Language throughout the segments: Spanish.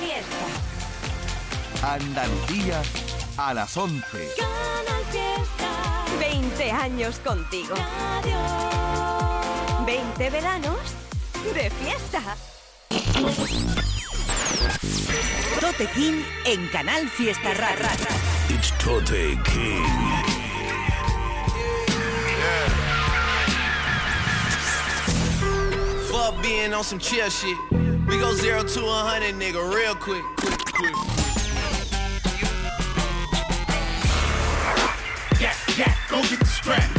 Fiesta. Andalucía a las 11. Canal Fiesta. 20 años contigo. Radio. 20 veranos de fiesta. Tote King en Canal Fiesta Rara. It's Tote King. Fuck being on some chill shit. We go zero to a hundred, nigga, real quick. quick, quick. Yeah, yeah, go get the strap.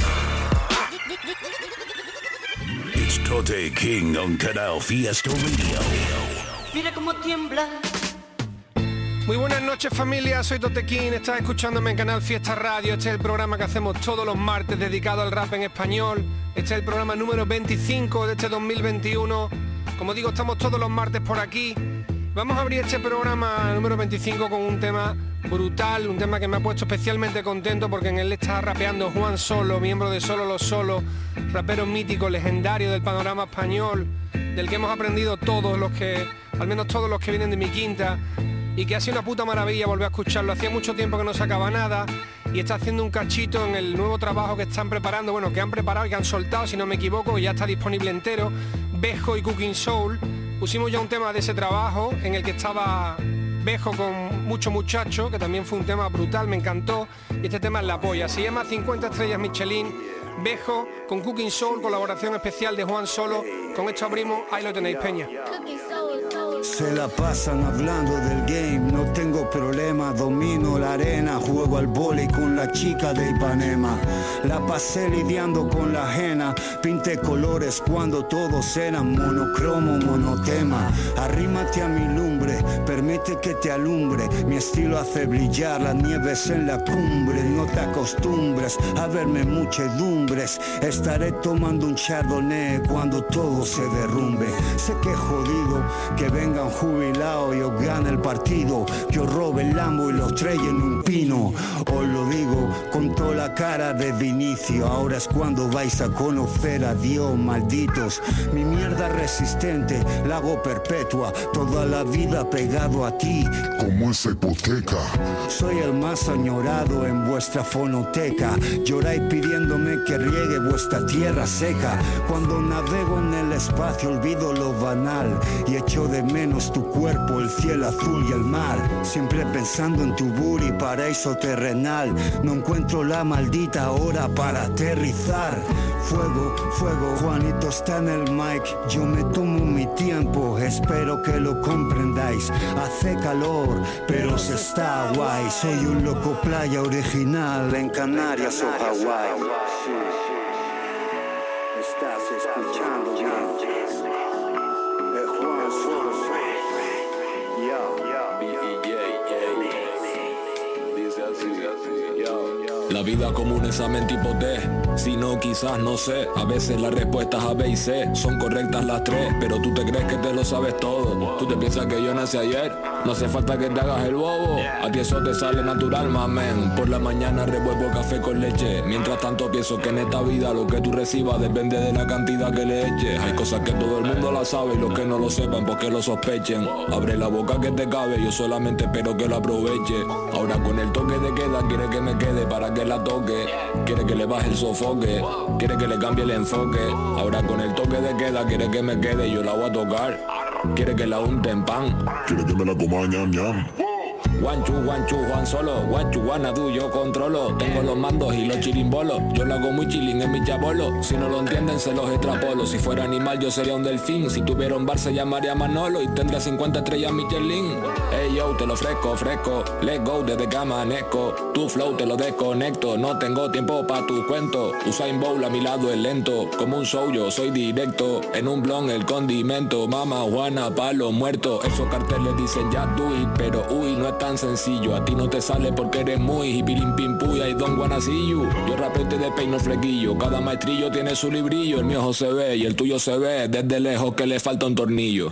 It's Tote King on Canal Fiesta Radio. Mira cómo tiembla. Muy buenas noches familia, soy Totequín, estás escuchándome en Canal Fiesta Radio, este es el programa que hacemos todos los martes dedicado al rap en español, este es el programa número 25 de este 2021, como digo estamos todos los martes por aquí, vamos a abrir este programa número 25 con un tema brutal, un tema que me ha puesto especialmente contento porque en él está rapeando Juan Solo, miembro de Solo Los Solos, rapero mítico, legendario del panorama español, del que hemos aprendido todos los que, al menos todos los que vienen de mi quinta, y que ha sido una puta maravilla volver a escucharlo. Hacía mucho tiempo que no sacaba nada y está haciendo un cachito en el nuevo trabajo que están preparando, bueno, que han preparado y que han soltado, si no me equivoco, y ya está disponible entero, Bejo y Cooking Soul. Pusimos ya un tema de ese trabajo en el que estaba Bejo con mucho muchacho, que también fue un tema brutal, me encantó, y este tema es la polla. Se llama 50 estrellas Michelin, Bejo con Cooking Soul, colaboración especial de Juan Solo. Con esto abrimos, ahí lo tenéis, Peña. Se la pasan hablando del game, no tengo problema, domino la arena, juego al vóley con la chica de Ipanema. La pasé lidiando con la ajena, pinté colores cuando todos eran monocromo, monotema. Arrímate a mi lumbre, permite que te alumbre, mi estilo hace brillar las nieves en la cumbre. No te acostumbres a verme estaré tomando un chardonnay cuando todo se derrumbe. Sé que es jodido que vengan jubilados y os gane el partido, que os robe el lambo y los traiga en un pino. Os lo digo con toda la cara de Vinicio, ahora es cuando vais a conocer a Dios, malditos. Mi mierda resistente, la hago perpetua, toda la vida pegado a ti. Como esa hipoteca. Soy el más añorado en vuestra fonoteca. Lloráis pidiéndome que riegue vuestra tierra seca. Cuando navego en el espacio olvido lo banal y echo de menos tu cuerpo, el cielo azul y el mar. Siempre pensando en tu booty, paraíso terrenal. No encuentro la maldita hora para aterrizar. Fuego, fuego, Juanito está en el mic. Yo me tomo mi tiempo, espero que lo comprendáis. Hace calor, pero se está guay. Soy un loco playa original en Canarias o Hawái. Estás escuchando La vida como un examen tipo D, si no quizás no sé, a veces las respuestas A, B y C son correctas las tres, pero tú te crees que te lo sabes todo, tú te piensas que yo nací ayer, no hace falta que te hagas el bobo, a ti eso te sale natural, mamen, por la mañana revuelvo café con leche, mientras tanto pienso que en esta vida lo que tú recibas depende de la cantidad que le eches, hay cosas que todo el mundo la sabe y los que no lo sepan porque lo sospechen, abre la boca que te cabe, yo solamente espero que lo aproveche, ahora con el toque de queda quiere que me quede para que la toque, quiere que le baje el sofoque, quiere que le cambie el enfoque, ahora con el toque de queda quiere que me quede yo la voy a tocar, quiere que la unte en pan, Quiere que me la coma ñam ñam. Guanchu, guanchu, Juan solo, guanchu, guanadu, yo controlo. Tengo los mandos y los chirimbolos. Yo lo hago muy chilling en mi chabolo. Si no lo entienden, se los extrapolo. Si fuera animal, yo sería un delfín. Si tuviera un bar, se llamaría Manolo y tendría 50 estrellas Michelin. Hey yo, te lo fresco, fresco. Let's go desde que amanezco. Tu flow te lo desconecto. No tengo tiempo pa' tu cuento. Usain Bowl a mi lado es lento. Como un show, yo soy directo. En un blon el condimento. Mama Juana, palo muerto. Esos carteles dicen ya do it, pero uy, no es tan sencillo. A ti no te sale porque eres muy hipilim pim puya y don you. Yo rapeo y te despeino flequillo. Cada maestrillo tiene su librillo. El mío se ve y el tuyo se ve desde lejos que le falta un tornillo.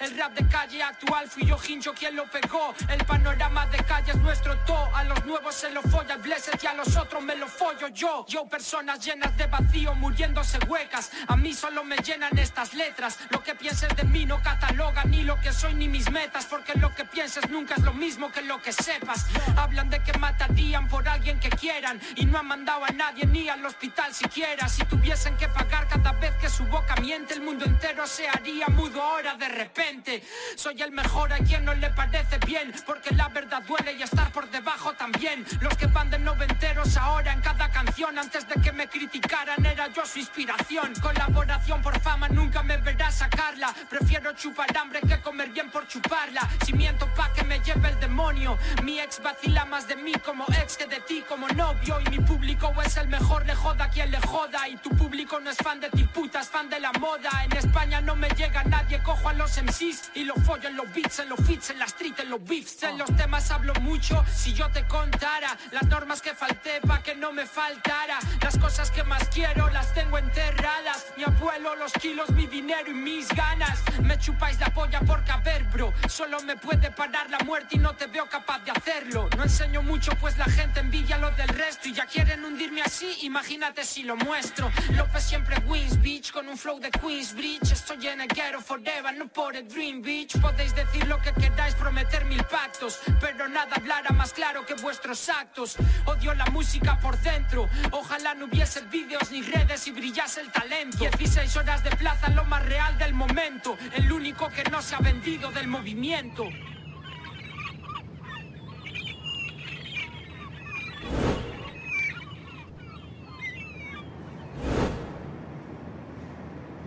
El rap de calle actual fui yo, Hincho, quien lo pegó. El panorama de calle es nuestro to. A los nuevos se lo folla blessed y a los otros me lo follo yo. Yo, personas llenas de vacío, muriéndose huecas. A mí solo me llenan estas letras. Lo que pienses de mí no cataloga ni lo que soy ni mis metas. Porque lo que pienses nunca es lo mismo que lo que sepas. Hablan de que matarían por alguien que quieran. Y no han mandado a nadie ni al hospital siquiera. Si tuviesen que pagar cada vez que su boca miente, el mundo entero se haría mudo ahora de repente. Soy el mejor a quien no le parece bien. Porque la verdad duele y estar por debajo también. Los que van de noventeros ahora en cada canción. Antes de que me criticaran era yo su inspiración. Colaboración por fama nunca me verás sacarla. Prefiero chupar hambre que comer bien por chuparla. Si miento pa' que me lleve el demonio. Mi ex vacila más de mí como ex que de ti como novio. Y mi público es el mejor, le joda quien le joda. Y tu público no es fan de ti, puta, es fan de la moda. En España no me llega nadie, cojo a los MCs y los en los beats, en los fits, en la street, en los beefs. En los temas hablo mucho, si yo te contara las normas que falté pa' que no me faltara. Las cosas que más quiero las tengo enterradas. Mi abuelo, los kilos, mi dinero y mis ganas. Me chupáis la polla por caber, bro. Solo me puede parar la muerte y no te veo capaz de hacerlo. No enseño mucho pues la gente envidia lo del resto y ya quieren hundirme así, imagínate si lo muestro. López siempre wins, bitch, con un flow de Queensbridge. Estoy en el ghetto forever, no por el dream, bitch. Podéis decir lo que queráis, prometer mil pactos, pero nada hablará más claro que vuestros actos. Odio la música por dentro, ojalá no hubiese vídeos ni redes y brillase el talento. 16 horas de plaza, lo más real del momento, el único que no se ha vendido del movimiento.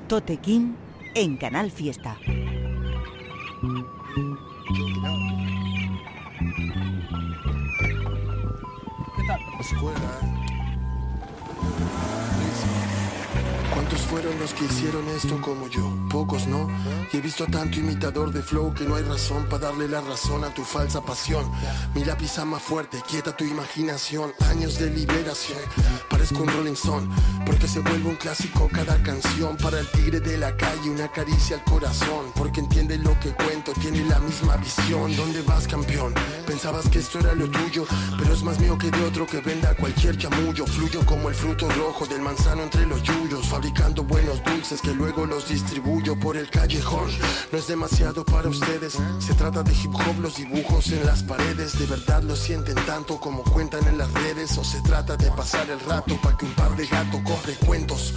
Totequín en Canal Fiesta. ¿Qué tal? Escuela. ¿Cuántos fueron los que hicieron esto como yo? Pocos, ¿no? Y he visto tanto imitador de flow que no hay razón para darle la razón a tu falsa pasión. Mi lápiz más fuerte, quieta tu imaginación. Años de liberación, parezco un Rolling Stone. Porque se vuelve un clásico cada canción. Para el tigre de la calle, una caricia al corazón. Porque entiende lo que cuento, tiene la misma visión. ¿Dónde vas, campeón? Pensabas que esto era lo tuyo, pero es más mío que de otro que venda cualquier chamullo. Fluyo como el fruto rojo del manzano entre los yuyos, fabricando buenos dulces que luego los distribuyo por el callejón. No es demasiado para ustedes, se trata de hip hop, los dibujos en las paredes. De verdad lo sienten tanto como cuentan en las redes, o se trata de pasar el rato para que un par de gatos corre cuentos.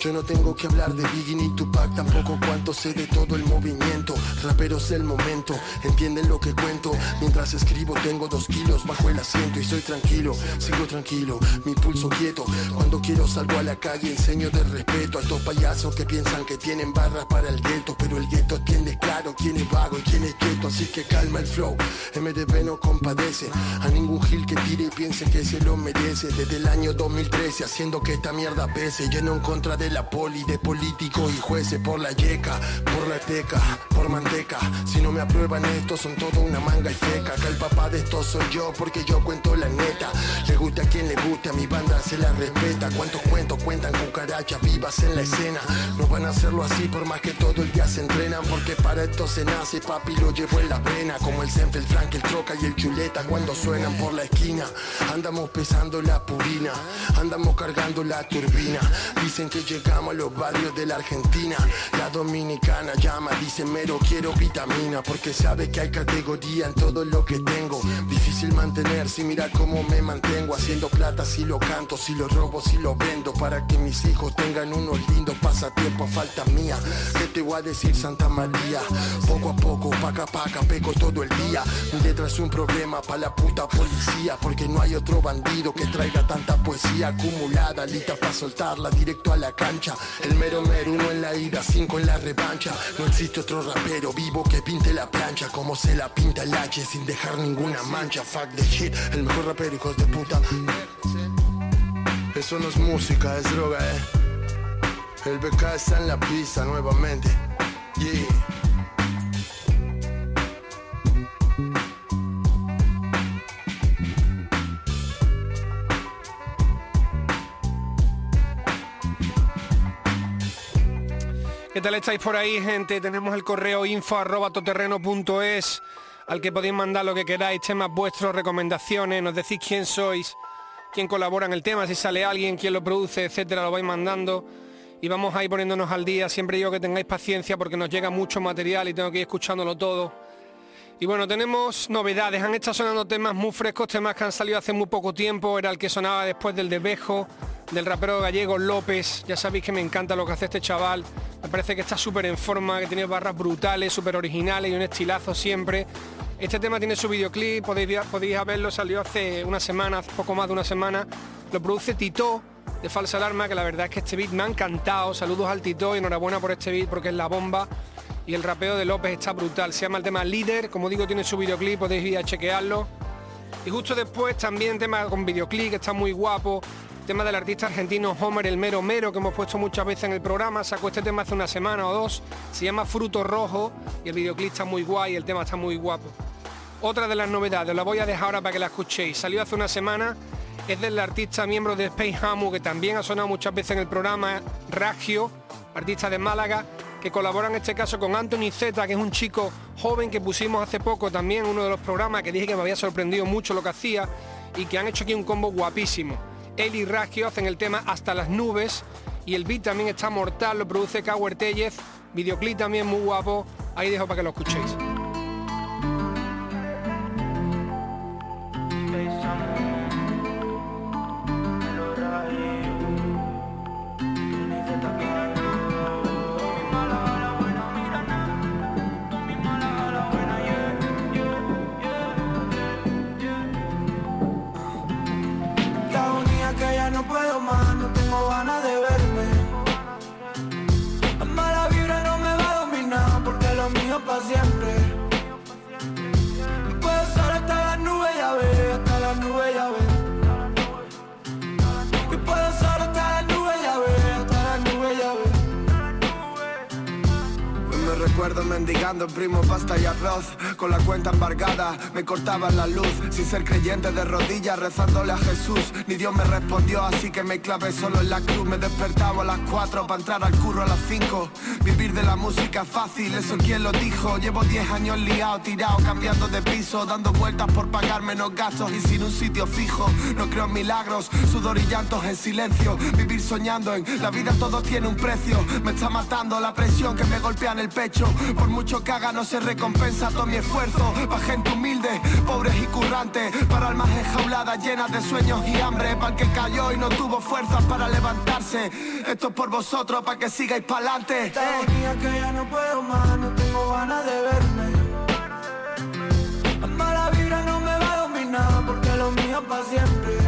Yo no tengo que hablar de Biggie ni Tupac, tampoco cuánto sé de todo el movimiento. Raperos del momento, entienden lo que cuento. Mientras escribo tengo dos kilos bajo el asiento y estoy tranquilo, sigo tranquilo, mi pulso quieto. Cuando quiero salgo a la calle, enseño de respeto a estos payasos que piensan que tienen barras para el gueto. Pero el gueto entiende claro quién es vago y quién es quieto, así que calma el flow. MDB no compadece a ningún gil que tire y piense que se lo merece. Desde el año 2013 haciendo que esta mierda pese, lleno en contra de la poli, de políticos y jueces por la yeca, por la teca, por manteca. Si no me aprueban esto, son todo una manga y feca. Que el papá de esto soy yo, porque yo cuento la neta. Le gusta a quien le guste, a mi banda se la respeta. ¿Cuántos cuentos cuentan cucarachas vivas en la escena? No van a hacerlo así por más que todo el día se entrenan, porque para esto se nace, papi lo llevo en la vena. Como el Senfe, el Frank, el Troca y el Chuleta cuando suenan por la esquina. Andamos pesando la purina, andamos cargando la turbina. Dicen que llegamos a los barrios de la Argentina. La dominicana llama, dice mero quiero vitamina, porque sabe que hay categoría en todo lo que tengo. Difícil mantenerse, mira cómo me mantengo haciendo plata si lo canto, si lo robo, si lo vendo, para que mis hijos tengan unos lindos pasatiempos a falta mía. ¿Qué te voy a decir Santa María? Poco a poco, paca paca, peco todo el día. Mi letra es un problema para la puta policía, porque no hay otro bandido que traiga tanta poesía acumulada, lista para soltarla directo a la cancha. El mero mero, uno en la ida, cinco en la revancha. No existe otro rapero vivo que pinte la plancha como se la pinta el H sin dejar ninguna mancha. Fuck the shit, el mejor rapero, hijos de puta. Eso no es música, es droga, eh. El BK está en la pista nuevamente. ¿Qué tal estáis por ahí, gente? Tenemos el correo info al que podéis mandar lo que queráis, temas vuestros, recomendaciones, nos decís quién sois, quién colabora en el tema, si sale alguien, quién lo produce, etcétera, lo vais mandando y vamos a ir poniéndonos al día. Siempre digo que tengáis paciencia porque nos llega mucho material y tengo que ir escuchándolo todo. Y bueno, tenemos novedades, han estado sonando temas muy frescos, temas que han salido hace muy poco tiempo, era el que sonaba después del de Bejo, del rapero gallego López, ya sabéis que me encanta lo que hace este chaval, me parece que está súper en forma, que tiene barras brutales, súper originales y un estilazo siempre. Este tema tiene su videoclip, podéis, podéis verlo, salió hace una semana, poco más de una semana, lo produce Tito, de Falsa Alarma, que la verdad es que este beat me ha encantado, saludos al Tito y enhorabuena por este beat porque es la bomba y el rapeo de López está brutal. Se llama el tema Líder, como digo, tiene su videoclip, podéis ir a chequearlo. Y justo después también tema con videoclip, que está muy guapo. Tema del artista argentino Homer el Mero Mero, que hemos puesto muchas veces en el programa. Sacó este tema hace una semana o dos. Se llama Fruto Rojo y el videoclip está muy guay el tema está muy guapo. Otra de las novedades, la voy a dejar ahora para que la escuchéis. Salió hace una semana, es del artista miembro de Space Hamu, que también ha sonado muchas veces en el programa, Ragio, artista de Málaga, que colabora en este caso con Anthony Z, que es un chico joven que pusimos hace poco también en uno de los programas, que dije que me había sorprendido mucho lo que hacía y que han hecho aquí un combo guapísimo. Él y Raggio hacen el tema Hasta las nubes y el beat también está mortal, lo produce Cower Tellez, videoclip también muy guapo, ahí dejo para que lo escuchéis. Mendigando primo pasta y arroz. Con la cuenta embargada me cortaban la luz. Sin ser creyente de rodillas rezándole a Jesús. Ni Dios me respondió así que me clavé solo en la cruz. Me despertaba a las 4 para entrar al curro a las 5 Vivir de la música fácil, eso quién lo dijo. Llevo 10 años liado, tirado, cambiando de piso Dando vueltas por pagar menos gastos y sin un sitio fijo. No creo en milagros, sudor y llantos en silencio. Vivir soñando en la vida todo tiene un precio. Me está matando la presión que me golpea en el pecho por mucho que haga no se recompensa todo mi esfuerzo. Pa' gente humilde, pobres y currantes Para almas enjauladas llenas de sueños y hambre. Para el que cayó y no tuvo fuerzas para levantarse. Esto es por vosotros, para que sigáis pa'lante. Tenía que ya no puedo más, no tengo ganas de verme. La mala vibra no me va a dominar Porque lo mío para siempre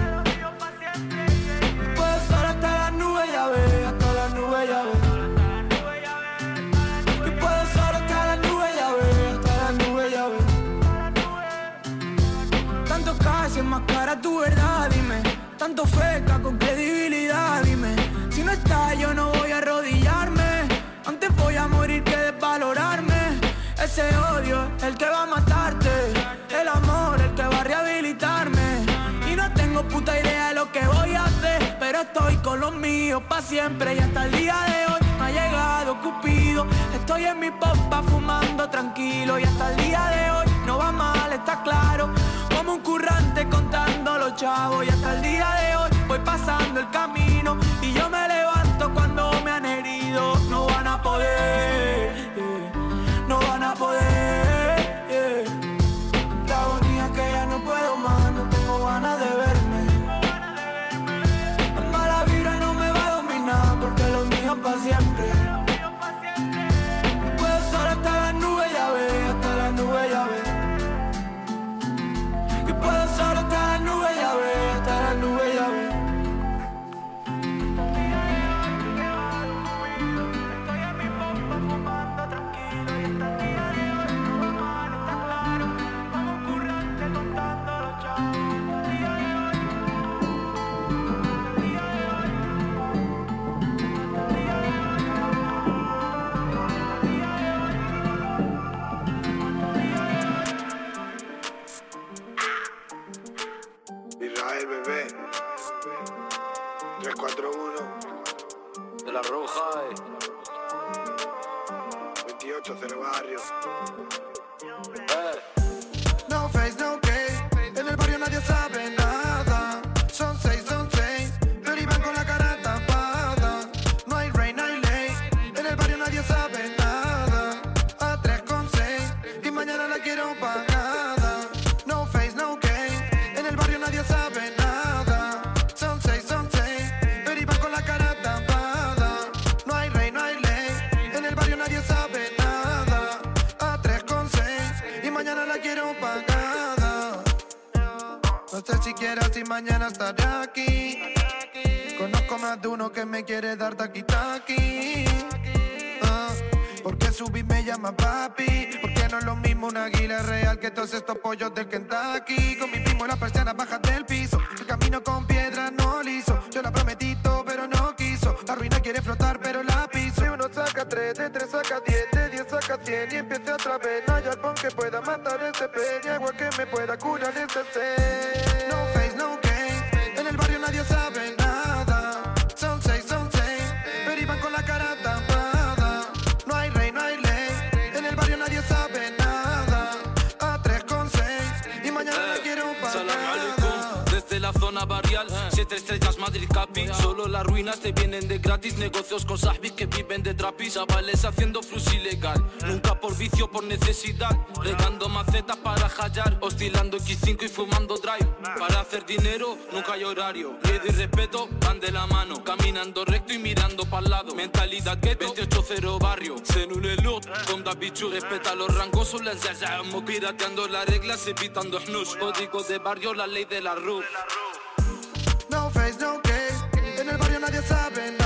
Tanto feca con credibilidad, dime. Si no está, yo no voy a arrodillarme. Antes voy a morir que desvalorarme. Ese odio, el que va a matarte. El amor, el que va a rehabilitarme. Y no tengo puta idea de lo que voy a hacer. Pero estoy con los míos pa' siempre. Y hasta el día de hoy me ha llegado Cupido. Estoy en mi popa fumando tranquilo. Y hasta el día de hoy mal, está claro un currante contando los chavos y hasta el día de hoy voy pasando el camino y yo me levanto cuando me han herido. No van a poder, no van a poder. Aquí. Conozco más de uno que me quiere dar taqui taqui. Ah, porque subí me llama papi. Porque no es lo mismo una águila real que todos estos pollos del Kentucky. Con mi primo en la persiana bajas del piso. El camino con piedra no liso. Yo la prometí todo, pero no quiso. La ruina quiere flotar, pero la piso. De uno saca tres, de tres saca diez, de diez saca cien y empieza otra vez. No hay algo que pueda matar este pez, ni agua que me pueda curar este sed. Madrid Capi. Solo las ruinas te vienen de gratis, negocios con sahbis que viven de trapis. Chavales haciendo flux ilegal, nunca por vicio, por necesidad. Regando macetas para hallar, oscilando X5 y fumando drive. Para hacer dinero nunca hay horario. Miedo y respeto van de la mano, caminando recto y mirando para lado. Mentalidad que 28-0 barrio, cénule look, con da bichu respeta los rangos, solo el zazamo, pirateando las reglas, evitando snus. Código de barrio, la ley de la RUF. Nadie sabe nada.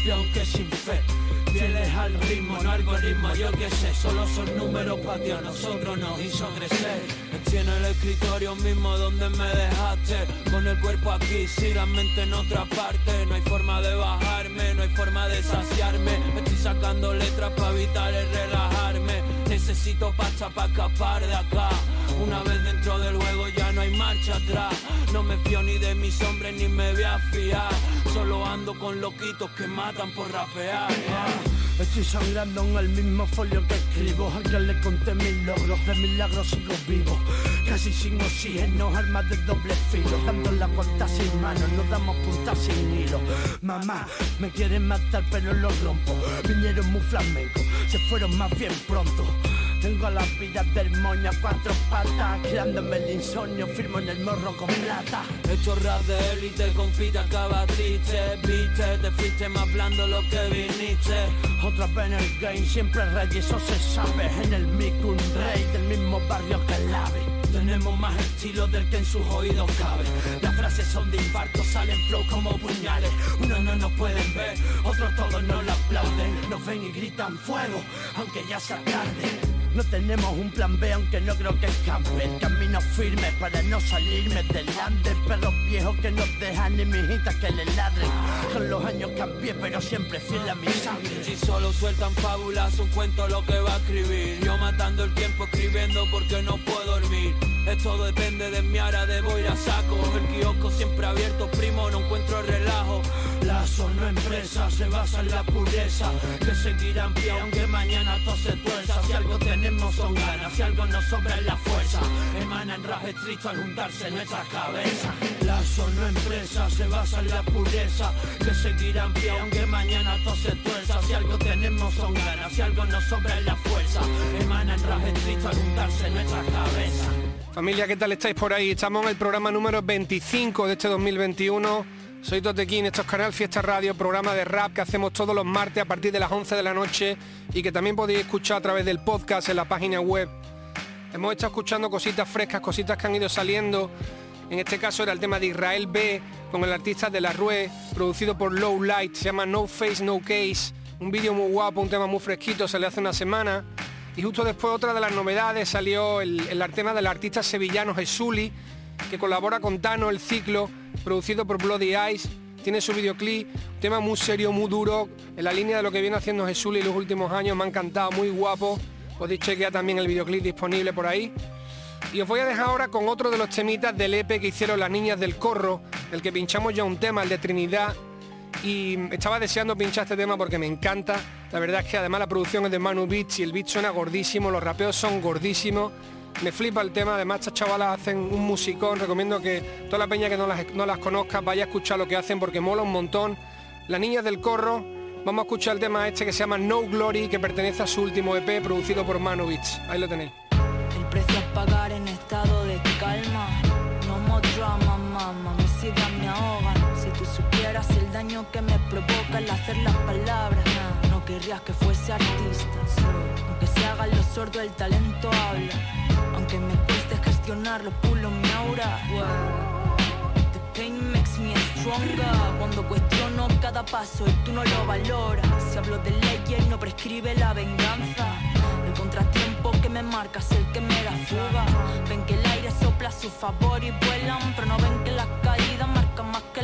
Limpios aunque sin fe. Fieles al ritmo, no algoritmo, yo qué sé, solo son números para ti, a nosotros nos hizo crecer. Estoy en el escritorio mismo donde me dejaste, con el cuerpo aquí, si la mente en otra parte. No hay forma de bajarme, no hay forma de saciarme. Estoy sacando letras para evitar el relajarme. Necesito pasta para escapar de acá. Una vez dentro del juego ya no hay marcha atrás. No me fío ni de mis hombres ni me voy a fiar. Con loquitos que matan por rapear. Estoy sangrando en el mismo folio que escribo. Al que le conté mis logros, de milagros sigo vivo. Casi sin oxígeno, armas de doble filo. Dando la vuelta sin manos, no damos puntas sin hilo. Mamá, me quieren matar pero lo rompo. Vinieron muy flamencos, se fueron más bien pronto. Tengo las vidas del moño a cuatro patas Creándome el insomnio, firmo en el morro con plata Hecho rap de élite, compita acaba triste Viste, te fuiste más blando lo que viniste Otra vez en el game, siempre rey, eso se sabe En el mic un rey del mismo barrio que el ave tenemos más estilo del que en sus oídos cabe. Las frases son de infarto, salen flow como puñales. Unos no nos pueden ver, otros todos no lo aplauden. Nos ven y gritan fuego, aunque ya sea tarde. No tenemos un plan B, aunque no creo que escape. El camino firme para no salirme del ande. Perros viejos que nos dejan ni mijitas que le ladren. Con los años cambié, pero siempre fiel mi sangre. Si solo sueltan fábulas, un cuento lo que va a escribir. Yo matando el tiempo escribiendo porque no puedo dormir. Esto depende de mi ara de boira saco. El kiosco siempre abierto, primo, no encuentro relajo. La no empresa se basa en la pureza. Que seguirán pie aunque mañana todo se tuerza. Si algo tenemos son ganas, si algo nos sobra es la fuerza. Emanan ras estricto al juntarse en nuestras cabezas. La no empresa se basa en la pureza. Que seguirán pie aunque mañana todo se tuerza. Si algo tenemos son ganas, si algo nos sobra es la fuerza. Emanan ras estricto al juntarse en nuestras cabezas. Familia, ¿qué tal estáis por ahí? Estamos en el programa número 25 de este 2021. Soy Totequín, esto es Canal Fiesta Radio, programa de rap que hacemos todos los martes a partir de las 11 de la noche y que también podéis escuchar a través del podcast en la página web. Hemos estado escuchando cositas frescas, cositas que han ido saliendo. En este caso era el tema de Israel B con el artista de La Rue, producido por Low Light, se llama No Face No Case. Un vídeo muy guapo, un tema muy fresquito, salió hace una semana. Y justo después otra de las novedades salió el, el tema del artista sevillano Jesuli, que colabora con Tano, el ciclo, producido por Bloody Eyes. Tiene su videoclip, tema muy serio, muy duro, en la línea de lo que viene haciendo Jesuli los últimos años, me ha encantado, muy guapo. Podéis chequear también el videoclip disponible por ahí. Y os voy a dejar ahora con otro de los temitas del EP que hicieron las niñas del corro, del que pinchamos ya un tema, el de Trinidad, y estaba deseando pinchar este tema porque me encanta. La verdad es que además la producción es de Manu y el beat suena gordísimo, los rapeos son gordísimos. Me flipa el tema, además estas chavalas hacen un musicón, recomiendo que toda la peña que no las, no las conozca vaya a escuchar lo que hacen porque mola un montón. Las niñas del corro, vamos a escuchar el tema este que se llama No Glory, que pertenece a su último EP producido por Manu. Ahí lo tenéis. El precio a pagar en estado de calma, no more que me provoca el hacer las palabras. no querrías que fuese artista. aunque se haga lo sordo, el talento habla. Aunque me cueste gestionarlo, pulo mi aura. The pain makes me stronger. Cuando cuestiono cada paso y tú no lo valoras. Si hablo de leyes, no prescribe la venganza. El contratiempo que me marca es el que me da fuga. Ven que el aire sopla a su favor y vuelan, pero no ven que las caídas marcan más que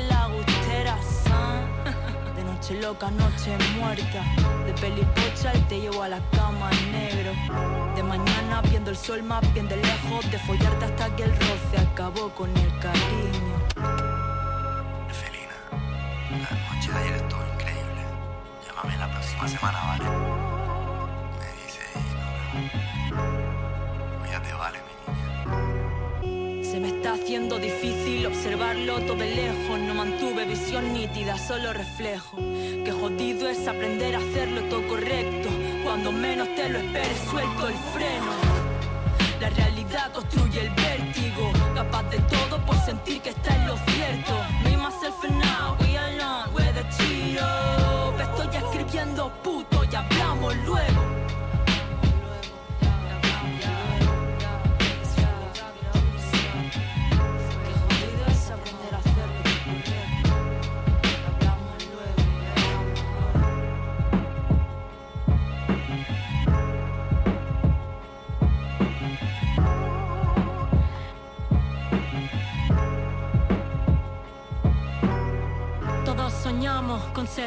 noche loca, noche muerta. De pelipocha y te llevo a la cama negro. De mañana viendo el sol más bien de lejos. De follarte hasta que el roce acabó con el cariño. Felina, la noche de ayer estuvo increíble. Llámame la próxima semana, ¿vale? Me dice y nos vemos. Cuídate, vale. Se me está haciendo difícil observarlo todo de lejos. No mantuve visión nítida, solo reflejo. Qué jodido es aprender a hacerlo todo correcto. Cuando menos te lo esperes, suelto el freno. La realidad construye el vértigo. Capaz de todo por sentir que está en lo cierto. Me myself and now, we alone, we're the chido. Estoy escribiendo puto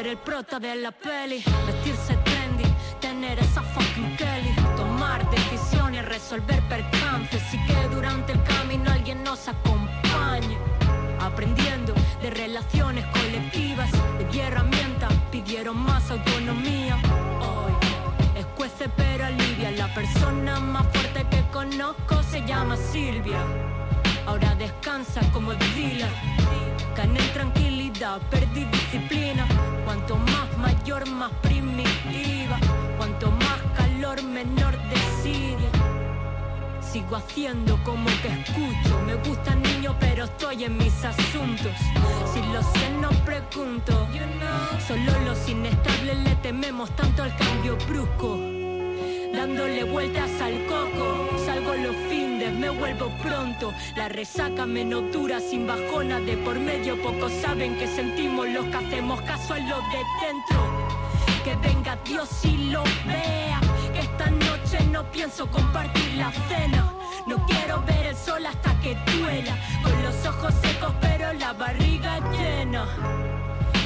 con ser el prota de la peli, vestirse trendy, tener esa fucking Kelly, tomar decisiones, resolver percances y que durante el camino alguien nos acompañe. Aprendiendo de relaciones colectivas, de herramientas, pidieron más autonomía. Hoy escuece pero alivia, la persona más fuerte que conozco se llama Silvia. Ahora descansa como Dila, gané perdí disciplina. Cuanto más mayor, más primitiva. Cuanto más calor, menor Siria Sigo haciendo como que escucho. Me gusta niño, pero estoy en mis asuntos. Si lo sé, no pregunto. Solo los inestables le tememos tanto al cambio brusco dándole vueltas al coco. Vuelvo pronto. La resaca menos dura, sin bajona de por medio. Pocos saben que sentimos los que hacemos caso a los de dentro. Que venga Dios y lo vea. Que esta noche no pienso compartir la cena. No quiero ver el sol hasta que duela. Con los ojos secos, pero la barriga llena.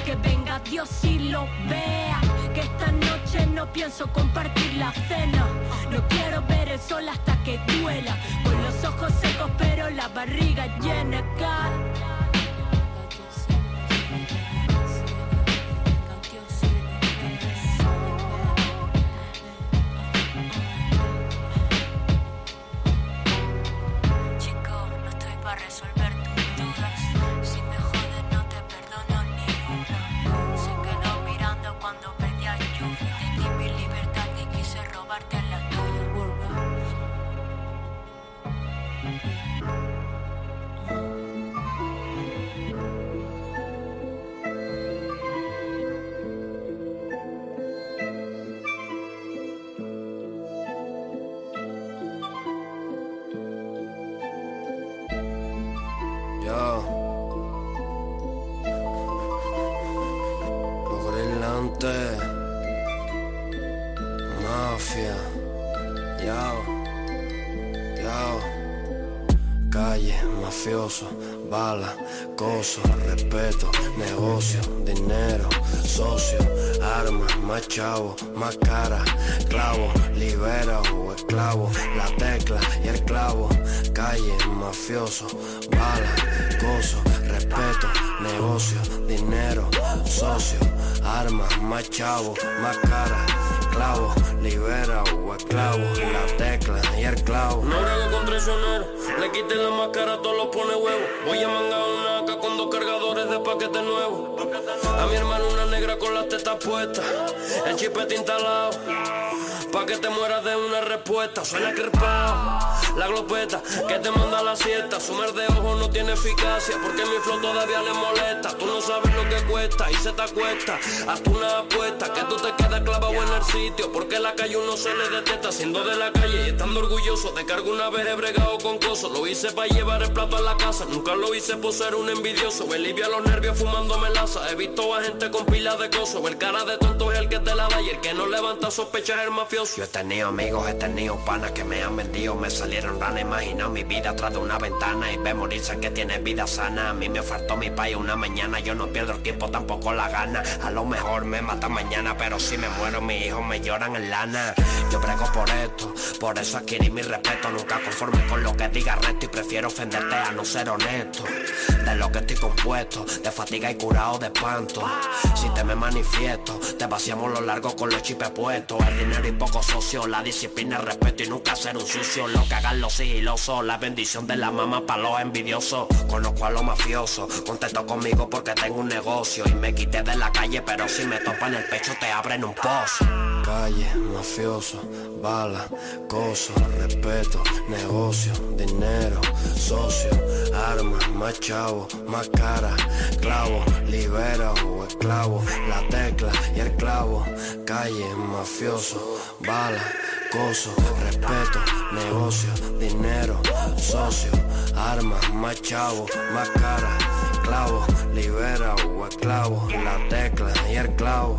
Que venga Dios y lo vea que esta noche no pienso compartir la cena. No quiero ver el sol hasta que duela. Con los ojos secos, pero la barriga llena. Bala, coso, respeto, negocio, dinero, socio, armas, más chavo, más cara, clavo, libera o esclavo, la tecla y el clavo, calle, mafioso, bala, coso, respeto, negocio, dinero, socio, armas, más chavo, más cara, clavo, libera o esclavo, la tecla y el clavo. No brego con traicionero, le quité la máscara, todo lo pone huevo. Voy a mangar una AK con dos cargadores de paquete nuevo. A mi hermano una negra con las tetas puestas, el chipete instalado. Pa' que te mueras de una respuesta, suena crepado. La glopeta que te manda la siesta, sumar de ojo no tiene eficacia, porque mi flow todavía le molesta. Tú no sabes lo que cuesta y se te acuesta. Hazte una apuesta que tú te quedas clavado en el sitio, porque la calle uno se le detesta siendo de la calle y estando orgulloso. De cargo una vez he bregado con coso, lo hice para llevar el plato a la casa, nunca lo hice por ser un envidioso. Me los nervios fumando melaza, he visto a gente con pilas de coso. El cara de tonto es el que te la da y el que no levanta sospechas es el mafioso. Yo he tenido amigos, he tenido panas que me han vendido, me salieron ranas, imaginado mi vida atrás de una ventana y ve morirse que tiene vida sana. A mí me faltó mi país una mañana, yo no pierdo el tiempo, tampoco la gana. A lo mejor me mata mañana, pero si me muero mis hijos me lloran en lana. Yo prego por esto, por eso adquirí mi respeto, nunca conforme con lo que diga resto y prefiero ofenderte a no ser honesto. De lo que estoy compuesto, de fatiga y curado de espanto. Si te me manifiesto, te vaciamos lo largo con los chipes puestos. El dinero y poco socio, la disciplina, el respeto y nunca ser un sucio. Lo que hagan los sigilosos, la bendición de la mamá para los envidiosos. Conozco a los mafiosos, contento conmigo porque tengo un negocio. Y me quité de la calle, pero si me topan el pecho te abren un pozo. Calle, mafioso, bala, coso, respeto, negocio, dinero, socio, armas, más chavo, más cara, clavo, libera o esclavo, la tecla y el clavo, calle, mafioso, bala, coso, respeto, negocio, dinero, socio, armas, más chavo, más cara, clavo, libera o esclavo, la tecla y el clavo.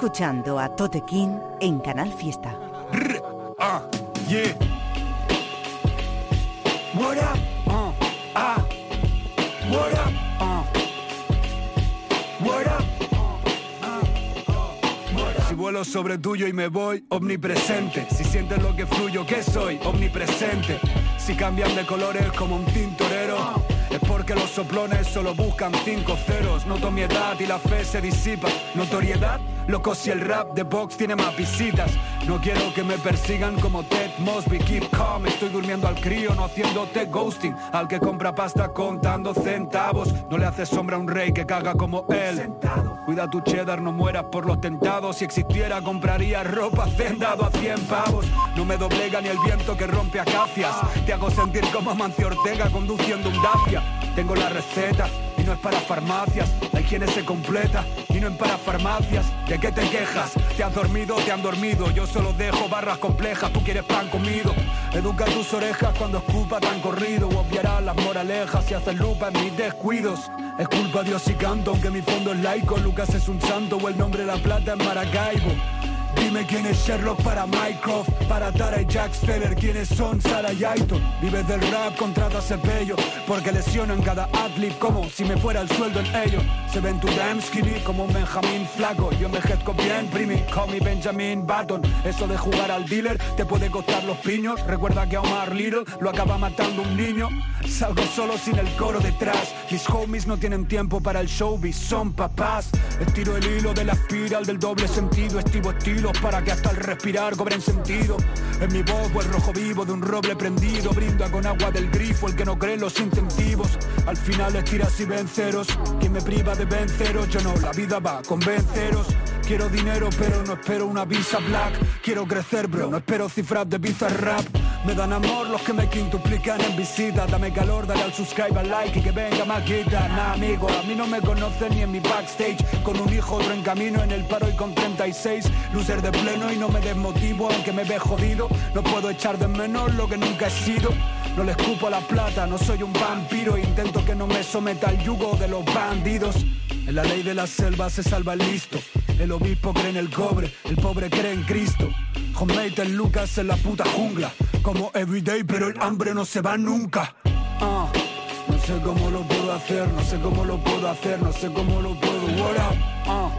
Escuchando a Tote King en Canal Fiesta. Si vuelo sobre tuyo y me voy, omnipresente. Si sientes lo que fluyo, ¿qué soy? Omnipresente. Si cambian de colores como un tintorero, que los soplones solo buscan cinco ceros. Noto mi edad y la fe se disipa. Notoriedad, loco si el rap de Vox tiene más visitas. No quiero que me persigan como Ted Mosby. Keep calm, estoy durmiendo al crío, no haciéndote ghosting. Al que compra pasta contando centavos. No le hace sombra a un rey que caga como él. Cuida tu cheddar, no mueras por los tentados. Si existiera, compraría ropa vendado a 100 pavos. No me doblega ni el viento que rompe acacias. Te hago sentir como Mancio Ortega conduciendo un Dacia. Tengo la receta y no es para farmacias. La higiene se completa y no en para farmacias. ¿De qué te quejas? ¿Te has dormido? ¿Te han dormido? Yo solo dejo barras complejas. Tú quieres pan comido. Educa tus orejas cuando escupa tan corrido. Obviarás las moralejas si haces lupa en mis descuidos. Es culpa Dios y canto, aunque mi fondo es laico. Lucas es un santo o el nombre de la plata es Maracaibo. Dime quién es Sherlock para Mycroft, para Tara y Jack Steller, quiénes son Sara y Aiton. Vives del rap, contrata cepello, porque lesionan cada adlib como si me fuera el sueldo en ello. Se ven tu skinny como un Benjamín flaco. Yo envejezco bien, primi, call me Benjamin Button. Eso de jugar al dealer te puede costar los piños. Recuerda que Omar Little lo acaba matando un niño. Salgo solo sin el coro detrás. Mis homies no tienen tiempo para el showbiz, son papás. Estiro el hilo de la espiral del doble sentido, estivo para que hasta el respirar cobren sentido. En mi voz el rojo vivo de un roble prendido, brinda con agua del grifo el que no cree los incentivos. Al final es tiras y venceros, quien me priva de venceros, yo no, la vida va con venceros. Quiero dinero pero no espero una visa black Quiero crecer bro, no espero cifras de visa rap Me dan amor los que me quintuplican en visita Dame calor, dale al subscribe, al like y que venga más guita Nah amigo, a mí no me conocen ni en mi backstage Con un hijo otro en camino en el paro y con 36 De pleno y no me desmotivo aunque me ve jodido. No puedo echar de menos lo que nunca he sido. No le escupo la plata, no soy un vampiro. Intento que no me someta al yugo de los bandidos. En la ley de la selva se salva el listo. El obispo cree en el cobre, el pobre cree en Cristo. Homemade el Lucas en la puta jungla. Como everyday pero el hambre no se va nunca. Ah, No sé cómo lo puedo hacer, no sé cómo lo puedo hacer, no sé cómo lo puedo What up? Ah,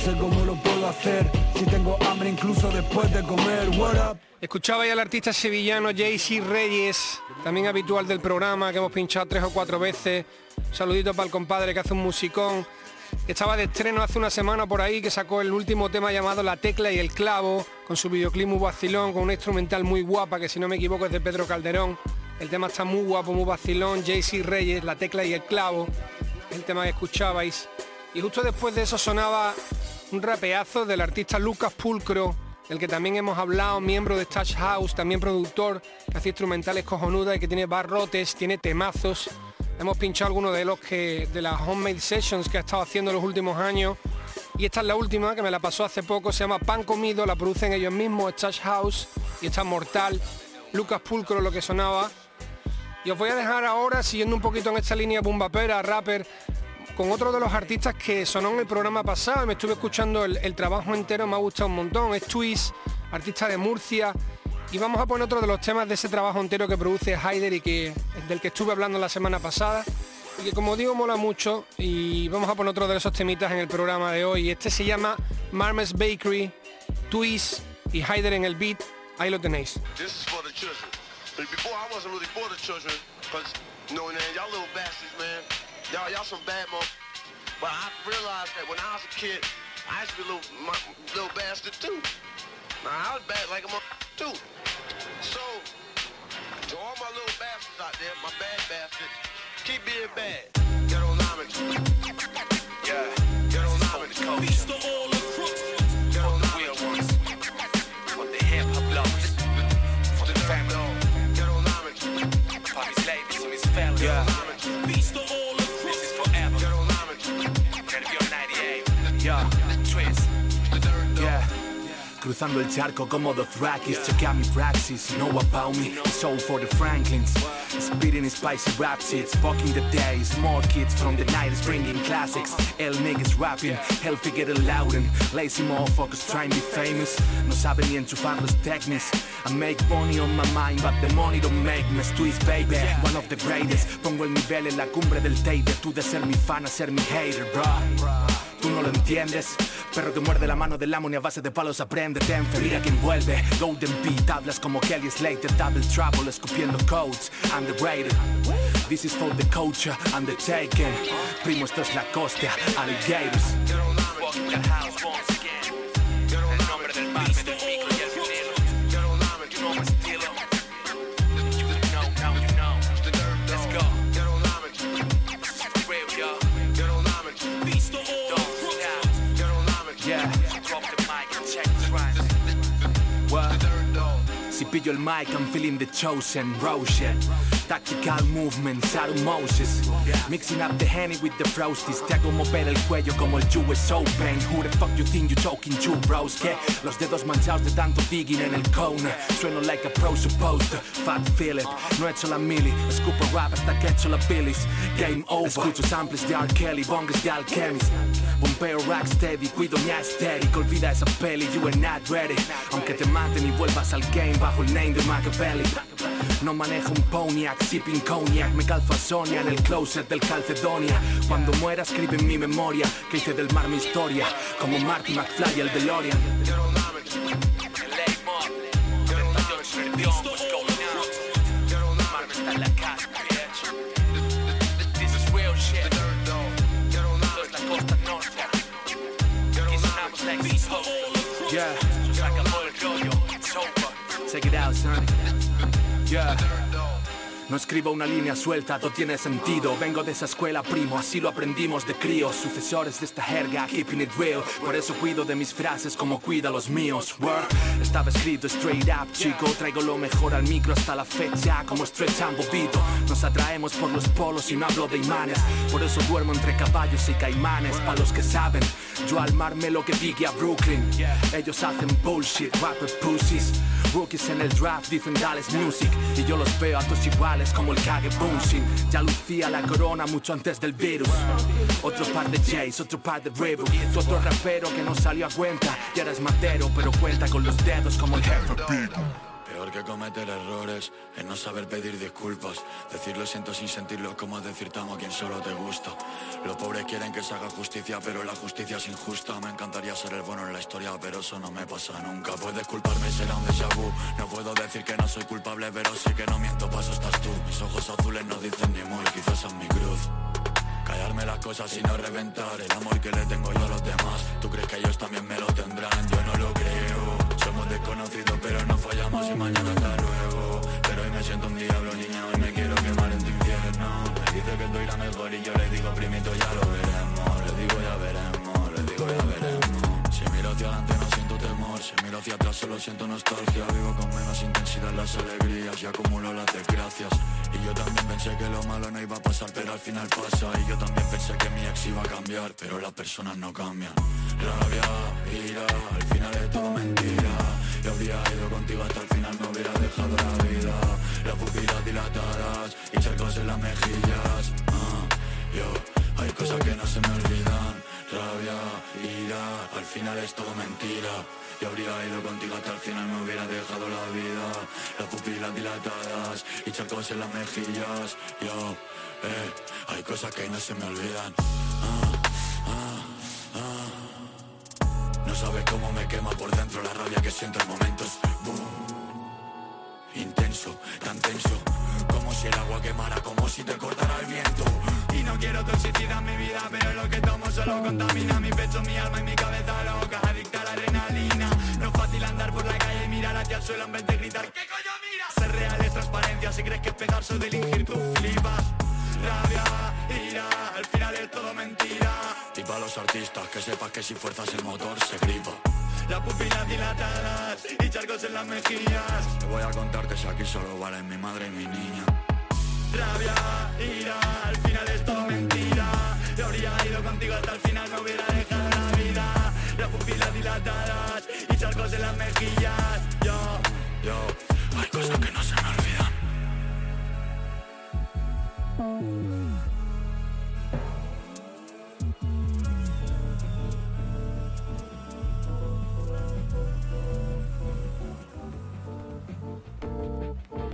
sé? Escuchaba ya al artista sevillano JC Reyes, también habitual del programa, que hemos pinchado tres o cuatro veces. Saludito para el compadre que hace un musicón. Que estaba de estreno hace una semana por ahí, que sacó el último tema llamado La Tecla y el Clavo, con su videoclip muy vacilón, con una instrumental muy guapa, que si no me equivoco es de Pedro Calderón. El tema está muy guapo, muy vacilón. JC Reyes, La Tecla y el Clavo, el tema que escuchabais. Y justo después de eso sonaba un rapeazo del artista Lucas Pulcro, el que también hemos hablado, miembro de Touch House, también productor, que hace instrumentales cojonudas y que tiene barrotes, tiene temazos. Hemos pinchado algunos de los que de las homemade sessions que ha estado haciendo en los últimos años. Y esta es la última, que me la pasó hace poco, se llama Pan Comido, la producen ellos mismos, Touch House, y está mortal. Lucas Pulcro lo que sonaba. Y os voy a dejar ahora, siguiendo un poquito en esta línea bumbapera, rapper, con otro de los artistas que sonó en el programa pasado, me estuve escuchando el, trabajo entero, me ha gustado un montón, es Twist, artista de Murcia, y vamos a poner otro de los temas de ese trabajo entero que produce Haider y que del que estuve hablando la semana pasada, y que como digo mola mucho, y vamos a poner otro de esos temitas en el programa de hoy, este se llama Marmes Bakery, Twist y Haider en el beat, ahí lo tenéis. This is for the before I wasn't really for the children, y'all little bastards, man. Y'all, y'all some bad mo. But I realized that when I was a kid, I used to be a little, my, little bastard too. Now I was bad like a mo too. So, to all my little bastards out there, my bad bastards, keep being bad. Get on Yeah, get on Beast all Cruzando el charco como Dothrakis Chequea mi praxis, know about me. It's all for the Franklins. Spitting spicy rap shits Fucking the days, more kids from the 90s Bringing classics, L niggas rapping Healthy getting loud and Lazy motherfuckers trying to be famous. No saben ni enchufar los technics I make money on my mind But the money don't make me. Twist baby, one of the greatest. Pongo el nivel en la cumbre del Teide. Tú de ser mi fan a ser mi hater, bro Tú no lo entiendes Perro que muerde la mano del amo ni a base de palos aprende Tenfe, mira que envuelve Golden Beat, hablas como Kelly Slater Double Trouble, escupiendo codes Underrated This is for the culture and the taken. Primo, esto es la costa, alligators. Si pillo el mic, I'm feeling the chosen, Roshan. Tactical movements, out of Moses. Mixing up the honey with the frosties. Te hago mover el cuello como el US Open. Who the fuck you think you talking to, bros? Que los dedos manchados de tanto digging en el cone. Sueno like a pro supposed. Fat Philip, no he hecho la mili. Escupo rap hasta que he la bilis. Game over. Escucho samples de R. Kelly, bongas de Alchemist. Bombeo rack steady, cuido mi aesthetic. Olvida esa peli, you are not ready. Aunque te maten y vuelvas al game bajo el name de Machiavelli. No manejo un poniac, sipping cognac. Me calzo a Sonia en el closet del Calcedonia. Cuando muera escribe en mi memoria Que hice del mar mi historia Como Marty McFly el DeLorean No escribo una línea suelta, todo tiene sentido. Vengo de esa escuela, primo, así lo aprendimos de críos Sucesores de esta jerga, keeping it real. Por eso cuido de mis frases como cuida los míos. Word. Estaba escrito straight up, chico. Traigo lo mejor al micro hasta la fecha Como stretch and bobito. Nos atraemos por los polos y no hablo de imanes. Por eso duermo entre caballos y caimanes Pa' los que saben, yo al mar me lo que digue a Brooklyn. Ellos hacen bullshit, rapper pussies. Rookies en el draft dicen Dallas Music Y yo los veo a todos iguales como el Kage Bunshin Ya lucía la corona mucho antes del virus. Otro par de Jays, otro par de Rebu Otro rapero que no salió a cuenta. Y ahora es matero pero cuenta con los dedos como el jefe Que cometer errores es no saber pedir disculpas. Decir lo siento sin sentirlo como decir tamo a quien solo te gusta. Los pobres quieren que se haga justicia, pero la justicia es injusta. Me encantaría ser el bueno en la historia, pero eso no me pasa nunca. Puedes culparme, será un déjà vu. No puedo decir que no soy culpable, pero sí que no miento, paso estás tú. Mis ojos azules no dicen ni muy, quizás es mi cruz. Callarme las cosas y no reventar el amor que le tengo yo a los demás. ¿Tú crees que ellos también me lo tendrán? Yo no lo creo. Somos desconocidos pero no fallamos y mañana está nuevo. Pero hoy me siento un diablo niña, hoy me quiero quemar en tu infierno. Me dice que tú irás mejor y yo le digo primito ya lo veremos Le digo ya veremos, le digo ya veremos Si miro hacia adelante no siento temor. Si miro hacia atrás solo siento nostalgia. Vivo con menos intensidad las alegrías y acumulo las desgracias. Y yo también pensé que lo malo no iba a pasar pero al final pasa. Y yo también pensé que mi ex iba a cambiar pero las personas no cambian. Rabia, ira, al final es todo mentira Yo habría ido contigo hasta el final, me hubiera dejado la vida. Las pupilas dilatadas y charcos en las mejillas. Ah, Yo, hay cosas que no se me olvidan. Rabia, ira, al final es todo mentira. Yo habría ido contigo hasta el final, me hubiera dejado la vida. Las pupilas dilatadas y charcos en las mejillas. Yo, eh, hay cosas que no se me olvidan No sabes cómo me quema por dentro la rabia que siento en momentos. Intenso, tan tenso. Como si el agua quemara, como si te cortara el viento. Y no quiero toxicidad en mi vida Pero lo que tomo solo contamina Mi pecho, mi alma y mi cabeza loca Adicta a la adrenalina. No es fácil andar por la calle y mirar hacia el suelo en vez de gritar ¿Qué coño miras? Ser real es transparencia Si crees que es pegarse o delinquir tú flipas Rabia, ira, al final es todo mentira. Y para los artistas que sepas que si fuerzas el motor se gripa. Las pupilas dilatadas y charcos en las mejillas. Te voy a contar que si aquí solo valen mi madre y mi niña. Rabia, ira, al final es todo mentira. Yo habría ido contigo hasta el final, me hubiera dejado la vida. Las pupilas dilatadas y charcos en las mejillas. Yo, yo, hay cosas que no se me olvidan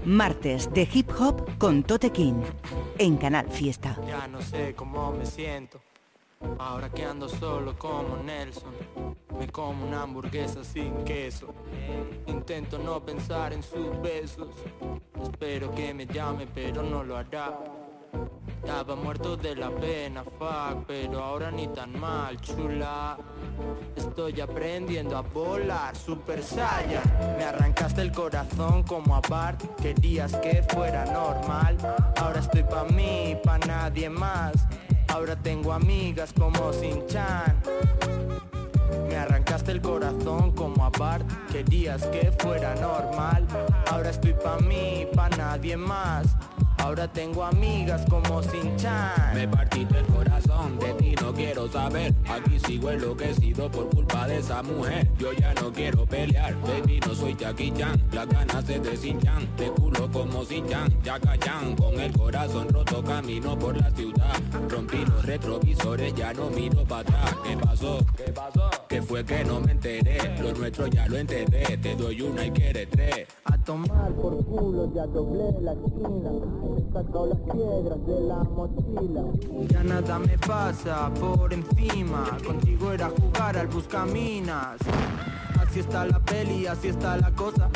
Martes de Hip Hop con Tote King en Canal Fiesta. Ya no sé cómo me siento. Ahora que ando solo como Nelson. Me como una hamburguesa sin queso. Intento no pensar en sus besos. Espero que me llame, pero no lo hará. Estaba muerto de la pena, fuck, pero ahora ni tan mal, chula. Estoy aprendiendo a volar, Super Saiyan. Me arrancaste el corazón como a Bart, querías que fuera normal. Ahora estoy pa' mí, pa' nadie más. Ahora tengo amigas como Sin-Chan. Me arrancaste el corazón como a Bart, querías que fuera normal. Ahora estoy pa' mí, pa' nadie más. Ahora tengo amigas como Sin Chan. Me partiste el corazón, de ti no quiero saber. Aquí sigo enloquecido por culpa de esa mujer. Yo ya no quiero pelear, baby, no soy Jackie Chan. Las ganas se deshinchan, te culo como Sin Chan. Chan, con el corazón roto camino por la ciudad. Rompí los retrovisores, ya no miro para atrás. ¿Qué pasó? ¿Qué pasó? ¿Qué fue que no me enteré? Lo nuestro ya lo enteré, te doy una y quieres tres. A tomar por culo, ya doblé la esquina. Saco las piedras de la mochila. Ya nada me pasa por encima. Contigo era jugar al buscaminas. Así está la peli, así está la cosa.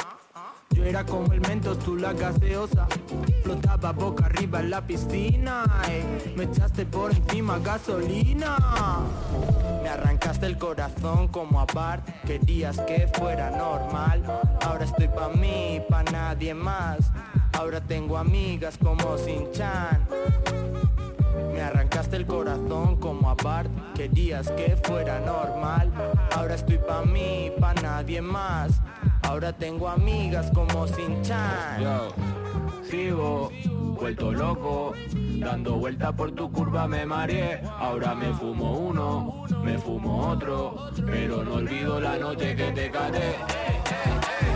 Yo era como el mentos, tú la gaseosa Flotaba boca arriba en la piscina y Me echaste por encima gasolina Me arrancaste el corazón como a Bart. Querías que fuera normal. Ahora estoy pa' mí, pa' nadie más. Ahora tengo amigas como Sin-Chan. Me arrancaste el corazón como a Bart. Querías que fuera normal. Ahora estoy pa' mí, pa' nadie más. Ahora tengo amigas como Sin Chan. Yo, sigo, vuelto loco, dando vuelta por tu curva me mareé. Ahora me fumo uno, me fumo otro, pero no olvido la noche que te caté.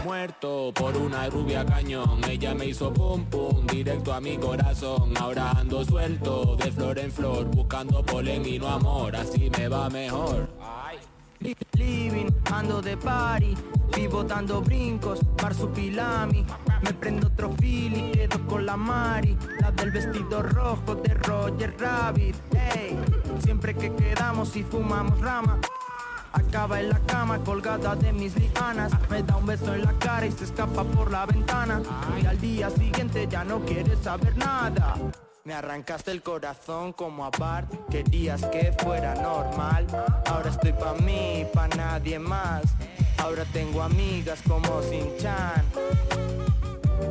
Muerto por una rubia cañón, ella me hizo pum pum directo a mi corazón. Ahora ando suelto de flor en flor, buscando polen y no amor, así me va mejor. Living, ando de party, vivo dando brincos, pilami Me prendo otro fil y quedo con la Mari, la del vestido rojo de Roger Rabbit. Hey, siempre que quedamos y fumamos rama. Acaba en la cama colgada de mis lianas Me da un beso en la cara y se escapa por la ventana Y al día siguiente ya no quiere saber nada me arrancaste el corazón como a Bart. Querías que fuera normal. Ahora estoy pa' mí, pa' nadie más. Ahora tengo amigas como Sin Chan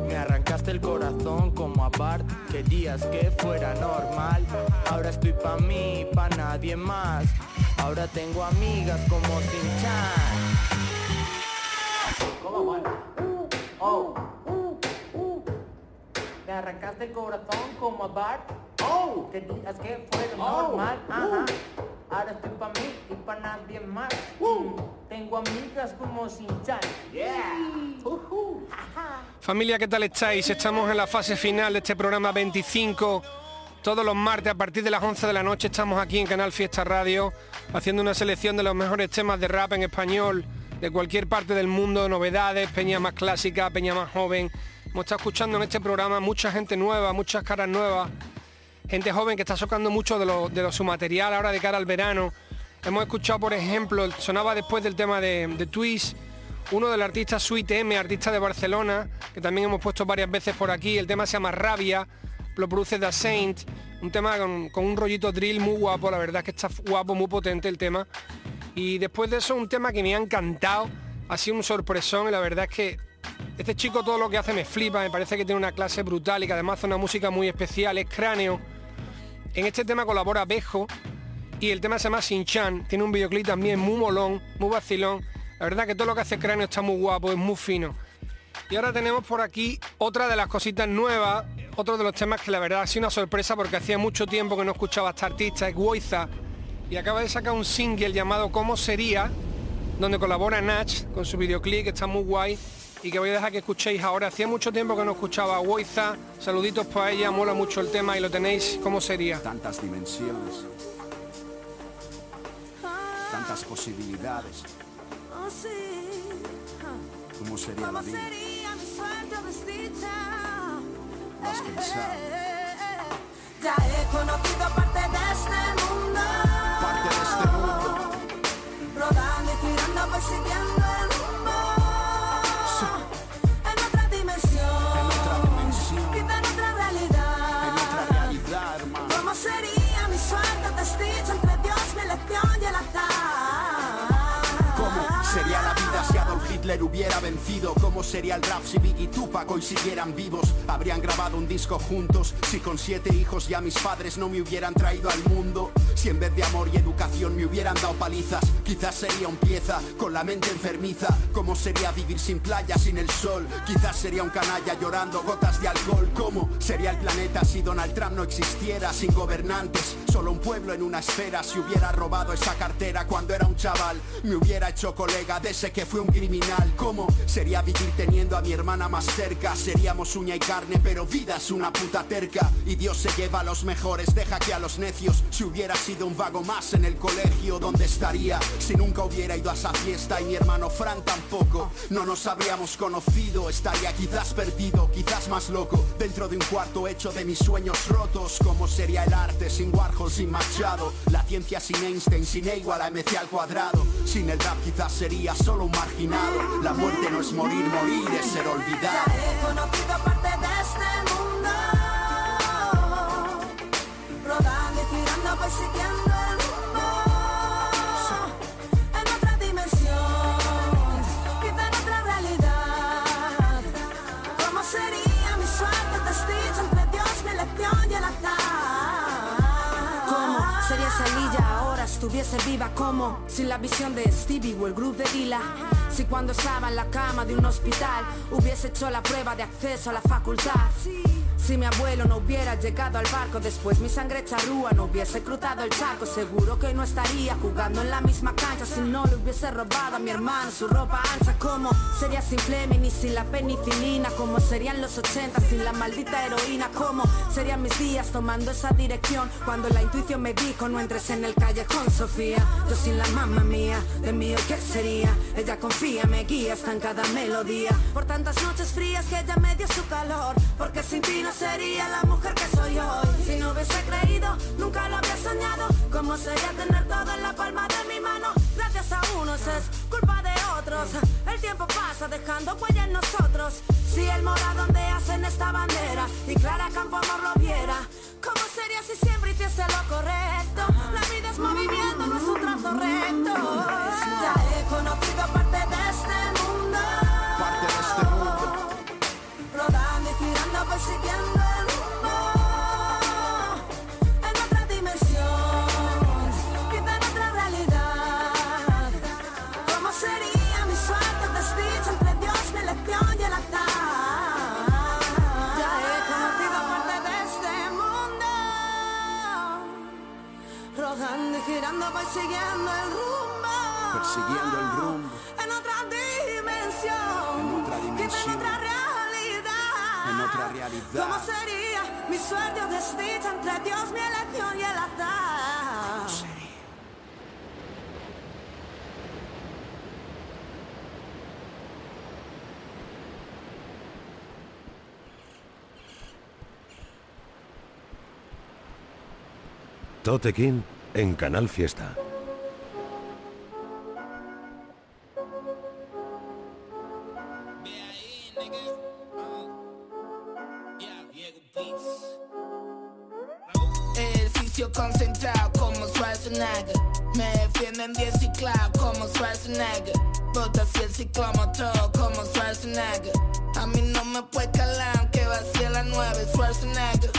me arrancaste el corazón como a Bart. Querías que fuera normal. Ahora estoy pa' mí, pa' nadie más. Ahora tengo amigas como Sin Chan ¿Cómo, Oh. me arrancaste el corazón como a Bart. Oh, que digas que fue oh. normal. Ajá. Ahora estoy pa' mí y pa' nadie más. Uh. Tengo amigas como Sinchan. Yeah. Familia, ¿qué tal estáis? Estamos en la fase final de este programa 25. Todos los martes a partir de las 11 de la noche estamos aquí en Canal Fiesta Radio haciendo una selección de los mejores temas de rap en español de cualquier parte del mundo, novedades, peña más clásica, peña más joven Hemos estado escuchando en este programa mucha gente nueva, muchas caras nuevas, gente joven que está socando mucho de, lo, su material ahora de cara al verano. Hemos escuchado, por ejemplo, sonaba después del tema de, de Twist, uno del artista Sweet M, artista de Barcelona, que también hemos puesto varias veces por aquí. El tema se llama Rabia, lo produce The Saint, un tema con, con un rollito drill muy guapo, la verdad es que está guapo, muy potente el tema. Y después de eso un tema que me ha encantado, ha sido un sorpresón y la verdad es que este chico todo lo que hace me flipa, me parece que tiene una clase brutal y que además hace una música muy especial, es cráneo. En este tema colabora Bejo y el tema se llama Sin Chan, tiene un videoclip también muy molón, muy vacilón. La verdad que todo lo que hace cráneo está muy guapo, es muy fino. Y ahora tenemos por aquí otra de las cositas nuevas, otro de los temas que la verdad ha sido una sorpresa porque hacía mucho tiempo que no escuchaba a esta artista, es Woiza, y acaba de sacar un single llamado ¿Cómo sería? donde colabora Natch con su videoclip que está muy guay y que voy a dejar que escuchéis ahora. Hacía mucho tiempo que no escuchaba a Woiza, saluditos para ella, mola mucho el tema y lo tenéis, ¿cómo sería? Tantas dimensiones, tantas posibilidades. ¿Cómo sería la vida? ¿Lo has pensado? Ya he conocido parte de este mundo. Parte de este mundo. Rodando y girando, persiguiendo Hitler hubiera vencido? ¿Cómo sería el rap si Biggie y Tupac hoy siguieran vivos? Habrían grabado un disco juntos, si con siete hijos ya mis padres no me hubieran traído al mundo. Si en vez de amor y educación me hubieran dado palizas, quizás sería un pieza con la mente enfermiza. ¿Cómo sería vivir sin playa, sin el sol? Quizás sería un canalla llorando gotas de alcohol. ¿Cómo sería el planeta si Donald Trump no existiera? Sin gobernantes, solo un pueblo en una esfera. Si hubiera robado esa cartera cuando era un chaval, me hubiera hecho colega de ese que fue un criminal. ¿Cómo sería vivir teniendo a mi hermana más cerca? Seríamos uña y carne, pero vida es una puta terca. Y Dios se lleva a los mejores, deja que a los necios. Si hubiera sido un vago más en el colegio, ¿dónde estaría? Si nunca hubiera ido a esa fiesta y mi hermano Fran tampoco, no nos habríamos conocido. Estaría quizás perdido, quizás más loco, dentro de un cuarto hecho de mis sueños rotos. ¿Cómo sería el arte sin Warhol, sin Machado? La ciencia sin Einstein, sin E igual a MC al cuadrado. Sin el rap quizás sería solo un marginado. La muerte no es morir, morir es ser olvidado. He conocido parte de este mundo Rodando y girando voy siguiendo el rumbo En otra dimensión Quizá en otra realidad ¿Cómo sería mi suerte desdicha entre Dios, mi elección y el azar? ¿Cómo sería esa lilla ahora estuviese viva? como Sin la visión de Stevie o el groove de Dila Si cuando estaba en la cama de un hospital Hubiese hecho la prueba de acceso a la facultad si mi abuelo no hubiera llegado al barco Después mi sangre charrúa no hubiese cruzado el charco. Seguro que no estaría jugando en la misma cancha Si no le hubiese robado a mi hermano su ropa ancha. Como sería sin Fleming y sin la penicilina Como serían los 80 sin la maldita heroína Como serían mis días tomando esa dirección Cuando la intuición me dijo no entres en el callejón Sofía. Yo sin la mamá mía, de mí ¿qué sería? Ella confía, me guía hasta en cada melodía. Por tantas noches frías que ella me dio su calor Porque sin ti no sería la mujer que soy hoy. Si no hubiese creído, nunca lo habría soñado. ¿Cómo sería tener todo en la palma de mi mano? Gracias a unos es culpa de otros. El tiempo pasa dejando huella en nosotros. Si el mora donde hacen esta bandera Y Clara Campo Amor lo viera ¿Cómo sería si siempre hiciese lo correcto? La vida es movimiento, no es un trazo recto Persiguiendo el rumbo En otra dimensión En otra Quizá en dimensión. otra realidad En otra realidad. ¿Cómo sería mi suerte o desdicha entre Dios, mi elección y el azar? Totequín en Canal Fiesta. 10 y clavo como Schwarzenegger. Botas y el ciclomotor como Schwarzenegger. A mí no me puede calar aunque vacíe la 9 Schwarzenegger.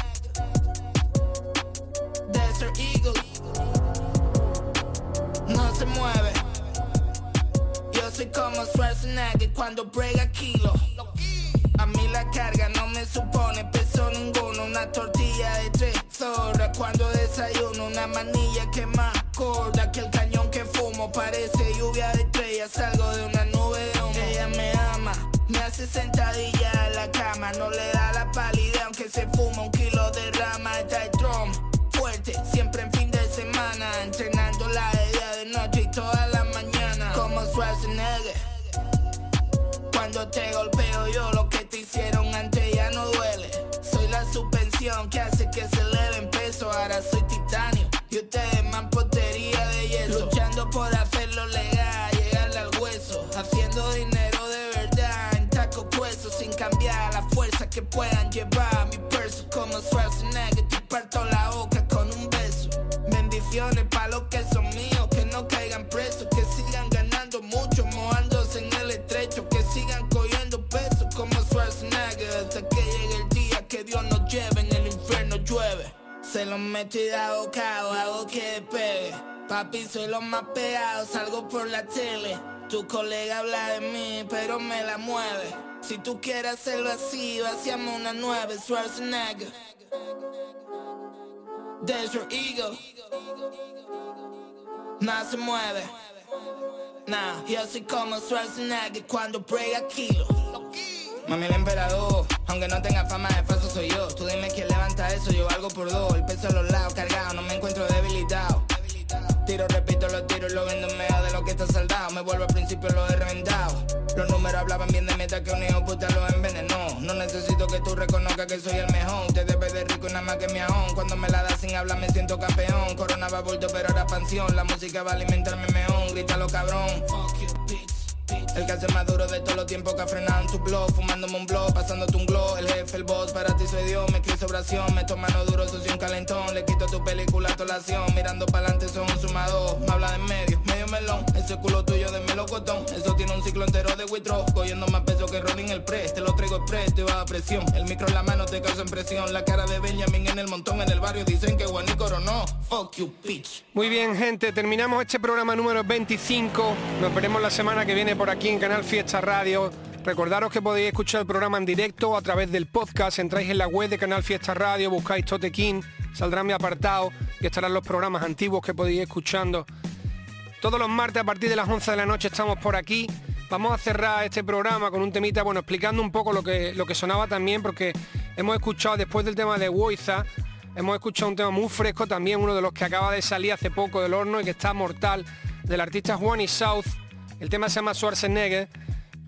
Desert Eagle. No se mueve. Yo soy como Schwarzenegger cuando brega kilo. A mí la carga no me supone peso ninguno. Una tortilla de tres zorras Cuando desayuno una manilla que más parece lluvia de estrellas Salgo de una nube de humo. Ella me ama, me hace sentadilla en la cama No le da la palidez aunque se fuma un kilo de rama Está el drum fuerte, siempre en fin de semana Entrenando la día, de noche y toda la mañana. Como Schwarzenegger cuando te golpeo yo lo que te hicieron antes ya no duele. Soy la suspensión que hace que se eleven peso Ahora soy titanio y ustedes puedan llevar a mi verso como Schwarzenegger. Te parto la boca con un beso. Bendiciones para los que son míos, que no caigan presos, que sigan ganando mucho, mojándose en el estrecho, que sigan cogiendo peso como Schwarzenegger. Hasta que llegue el día que Dios nos lleve, en el infierno llueve. Se los meto y da bocado, hago que despegue. Papi, soy los más pegados, salgo por la tele. Tu colega habla de mí, pero me la mueve. Si tú quieres hacerlo así, hacíamos una nueva Schwarzenegger. Desert Eagle. Nada se mueve. Nah, yo soy como Schwarzenegger cuando brega kilo. Mami el emperador, aunque no tenga fama de falso soy yo. Tú dime quién levanta eso, yo algo por dos. El peso a los lados cargado, no me encuentro debilitado. Tiro, repito los tiros, lo vendo en medio de lo que está saldado. Me vuelvo al principio, lo he reventado. Los números hablaban bien de mientras que un hijo puta lo envenenó. No necesito que tú reconozcas que soy el mejor. Te debe de rico nada más que mi ajón. Cuando me la das sin hablar me siento campeón. Corona va vuelto, pero ahora pansión. La música va a alimentarme mejor. Grítalo cabrón. El que hace más duro de todos los tiempos que ha frenado en tu blog Fumándome un blog, pasándote un glow El jefe, el boss, para ti soy Dios Me escribo oración, me mano duro, soy un calentón. Le quito tu película, tu lación Mirando para adelante son un sumador. Me habla de medio, medio melón Ese culo tuyo de melocotón Eso tiene un ciclo entero de withdraw Cogiendo más peso que Rolling el press Te lo traigo express, te va a presión El micro en la mano te causa impresión La cara de Benjamin en el montón En el barrio dicen que Juan y coronó Fuck you, bitch Muy bien, gente, terminamos este programa número 25. Nos veremos la semana que viene por aquí en Canal Fiesta Radio. Recordaros que podéis escuchar el programa en directo a través del podcast. Entráis en la web de Canal Fiesta Radio, buscáis Totequín, saldrá mi apartado y estarán los programas antiguos que podéis ir escuchando. Todos los martes a partir de las 11 de la noche estamos por aquí. Vamos a cerrar este programa con un temita, bueno, explicando un poco lo que, lo que sonaba también, porque hemos escuchado después del tema de Woiza, hemos escuchado un tema muy fresco también, uno de los que acaba de salir hace poco del horno y que está mortal, del artista Juan y South. El tema se llama Schwarzenegger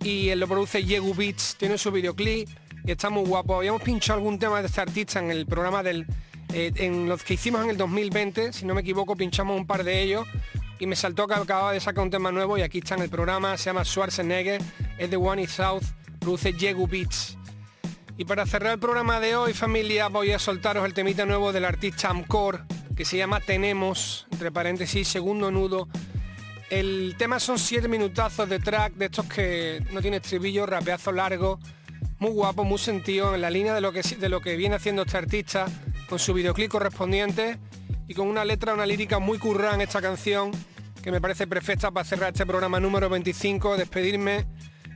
y él lo produce Yegu Beats, tiene su videoclip y está muy guapo. Habíamos pinchado algún tema de este artista en el programa del... eh, en los que hicimos en el 2020, si no me equivoco, pinchamos un par de ellos y me saltó que acababa de sacar un tema nuevo y aquí está en el programa, se llama Schwarzenegger, es de One y South, produce Yegu Beats. Y para cerrar el programa de hoy, familia, voy a soltaros el temita nuevo del artista Amcor, que se llama Tenemos, entre paréntesis, segundo nudo. El tema son siete minutazos de track, de estos que no tiene estribillo, rapeazo largo, muy guapo, muy sentido, en la línea de lo que, de lo que viene haciendo este artista, con su videoclip correspondiente y con una letra, una lírica muy currada en esta canción, que me parece perfecta para cerrar este programa número 25, despedirme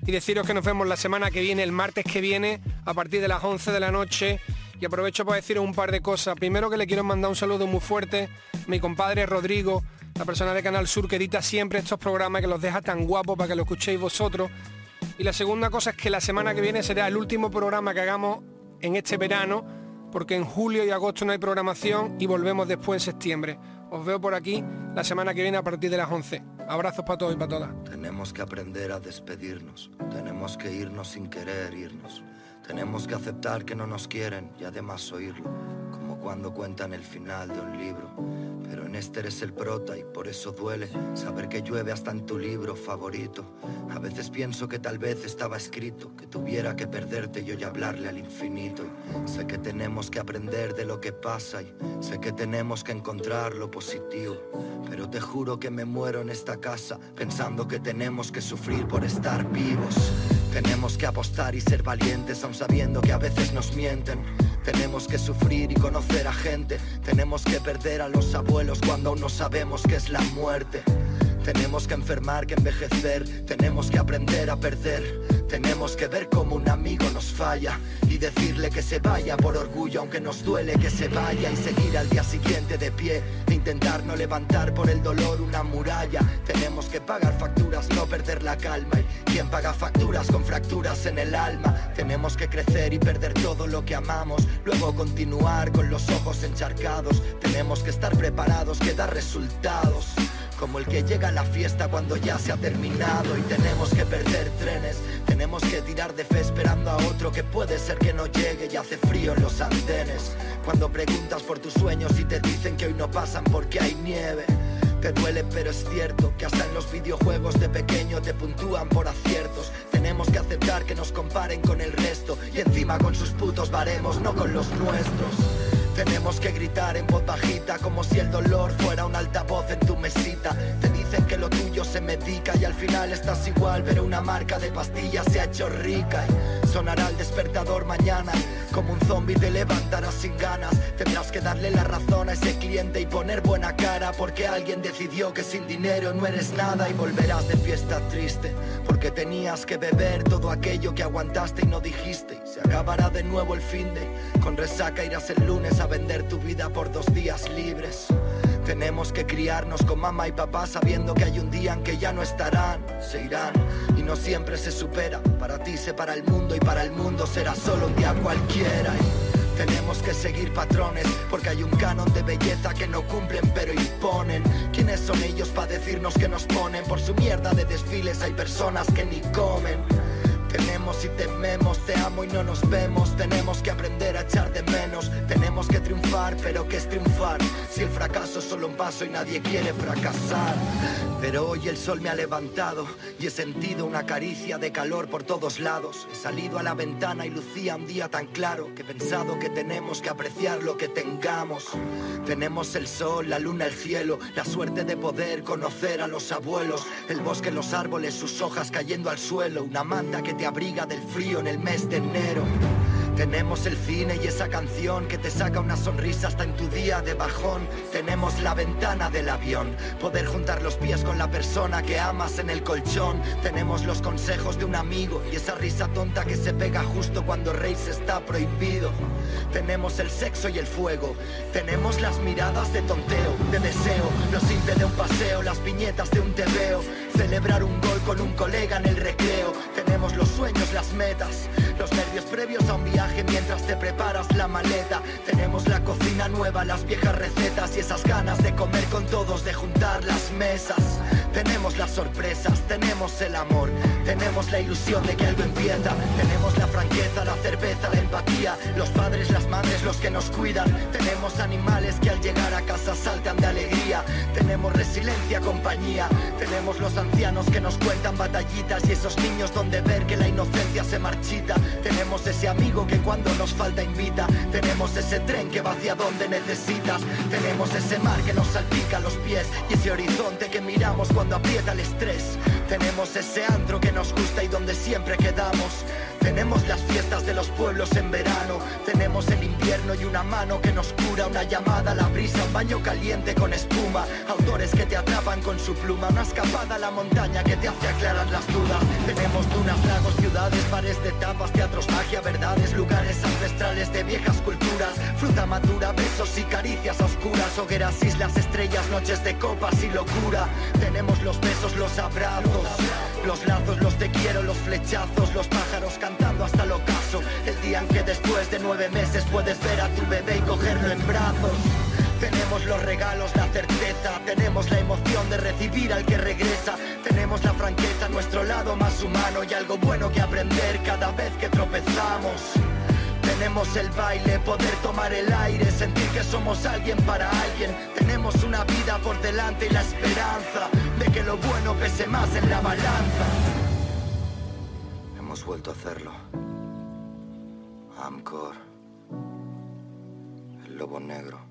y deciros que nos vemos la semana que viene, el martes que viene, a partir de las 11 de la noche. Y aprovecho para deciros un par de cosas. Primero que le quiero mandar un saludo muy fuerte a mi compadre Rodrigo, la persona de Canal Sur que edita siempre estos programas, que los deja tan guapos para que lo escuchéis vosotros. Y la segunda cosa es que la semana que viene será el último programa que hagamos en este verano, porque en julio y agosto no hay programación y volvemos después en septiembre. Os veo por aquí la semana que viene a partir de las 11. Abrazos para todos y para todas. Tenemos que aprender a despedirnos. Tenemos que irnos sin querer irnos. Tenemos que aceptar que no nos quieren y además oírlo. Como cuando cuentan el final de un libro. Pero en este eres el prota y por eso duele saber que llueve hasta en tu libro favorito. A veces pienso que tal vez estaba escrito que tuviera que perderte y hoy hablarle al infinito. Sé que tenemos que aprender de lo que pasa y sé que tenemos que encontrar lo positivo. Pero te juro que me muero en esta casa pensando que tenemos que sufrir por estar vivos. Tenemos que apostar y ser valientes aun sabiendo que a veces nos mienten. Tenemos que sufrir y conocer a gente. Tenemos que perder a los abuelos cuando aún no sabemos qué es la muerte. Tenemos que enfermar, que envejecer. Tenemos que aprender a perder. Tenemos que ver cómo un amigo nos falla decirle que se vaya por orgullo, aunque nos duele que se vaya y seguir al día siguiente de pie. Intentar no levantar por el dolor una muralla. Tenemos que pagar facturas, no perder la calma. Y quien paga facturas con fracturas en el alma. Tenemos que crecer y perder todo lo que amamos. Luego continuar con los ojos encharcados. Tenemos que estar preparados, que dar resultados. Como el que llega a la fiesta cuando ya se ha terminado y tenemos que perder trenes. Tenemos que tirar de fe esperando a otro que puede ser que no llegue y hace frío en los andenes. Cuando preguntas por tus sueños y te dicen que hoy no pasan porque hay nieve. Te duele pero es cierto que hasta en los videojuegos de pequeño te puntúan por aciertos. Tenemos que aceptar que nos comparen con el resto y encima con sus putos baremos, no con los nuestros. Tenemos que gritar en voz bajita como si el dolor fuera un altavoz en tu mesita. Te dicen que lo tuyo se medica y al al final estás igual, pero una marca de pastillas se ha hecho rica sonará el despertador mañana. Como un zombie te levantarás sin ganas, tendrás que darle la razón a ese cliente y poner buena cara porque alguien decidió que sin dinero no eres nada y volverás de fiesta triste porque tenías que beber todo aquello que aguantaste y no dijiste. Se acabará de nuevo el fin de, con resaca irás el lunes a vender tu vida por dos días libres. Tenemos que criarnos con mamá y papá sabiendo que hay un día en que ya no estarán, se irán y no siempre se supera. Para ti se para el mundo y para el mundo será solo un día cualquiera. Tenemos que seguir patrones porque hay un canon de belleza que no cumplen pero imponen. ¿Quiénes son ellos para decirnos que nos ponen? Por su mierda de desfiles hay personas que ni comen. Tenemos y tememos, te amo y no nos vemos. Tenemos que aprender a echar de menos. Tenemos que triunfar, pero ¿qué es triunfar? Si el fracaso es solo un paso y nadie quiere fracasar. Pero hoy el sol me ha levantado y he sentido una caricia de calor por todos lados. He salido a la ventana y lucía un día tan claro que he pensado que tenemos que apreciar lo que tengamos. Tenemos el sol, la luna, el cielo, la suerte de poder conocer a los abuelos, el bosque, los árboles, sus hojas cayendo al suelo, una manta que te abriga del frío en el mes de enero. Tenemos el cine y esa canción que te saca una sonrisa hasta en tu día de bajón. Tenemos la ventana del avión, poder juntar los pies con la persona que amas en el colchón. Tenemos los consejos de un amigo y esa risa tonta que se pega justo cuando reírse está prohibido. Tenemos el sexo y el fuego, tenemos las miradas de tonteo, de deseo, lo simple de un paseo, las piñetas de un tebeo, celebrar un gol con un colega en el recreo. Tenemos los sueños, las metas, los nervios previos a un viaje mientras te preparas la maleta. Tenemos la cocina nueva, las viejas recetas y esas ganas de comer con todos, de juntar las mesas. Tenemos las sorpresas, tenemos el amor, tenemos la ilusión de que algo empieza. Tenemos la franqueza, la cerveza, la empatía, los padres, las madres, los que nos cuidan. Tenemos animales que al llegar a casa saltan de alegría. Tenemos resiliencia, compañía. Tenemos los ancianos que nos cuentan batallitas y esos niños donde ver que la inocencia se marchita. Tenemos ese amigo que cuando nos falta invita. Tenemos ese tren que va hacia donde necesitas. Tenemos ese mar que nos salpica los pies y ese horizonte que miramos cuando aprieta el estrés. Tenemos ese antro que nos gusta y donde siempre quedamos. Tenemos las fiestas de los pueblos en verano. Tenemos el invierno y una mano que nos cura. Una llamada a la brisa, un baño caliente con espuma. Autores que te atrapan con su pluma. Una escapada a la montaña que te hace aclarar las dudas. Tenemos dunas, lagos, ciudades, bares de tapas, teatros, magia, verdades, lugares ancestrales de viejas culturas. Fruta madura, besos y caricias oscuras. Hogueras, islas, estrellas, noches de copas y locura. Tenemos los besos, los abrazos, los lazos, los te quiero, los flechazos, los pájaros cantando hasta el. El día en que después de nueve meses puedes ver a tu bebé y cogerlo en brazos. Tenemos los regalos, la certeza, tenemos la emoción de recibir al que regresa, tenemos la franqueza, nuestro lado más humano y algo bueno que aprender cada vez que tropezamos. Tenemos el baile, poder tomar el aire, sentir que somos alguien para alguien. Tenemos una vida por delante y la esperanza de que lo bueno pese más en la balanza. Hemos vuelto a hacerlo. Amcor. El lobo negro.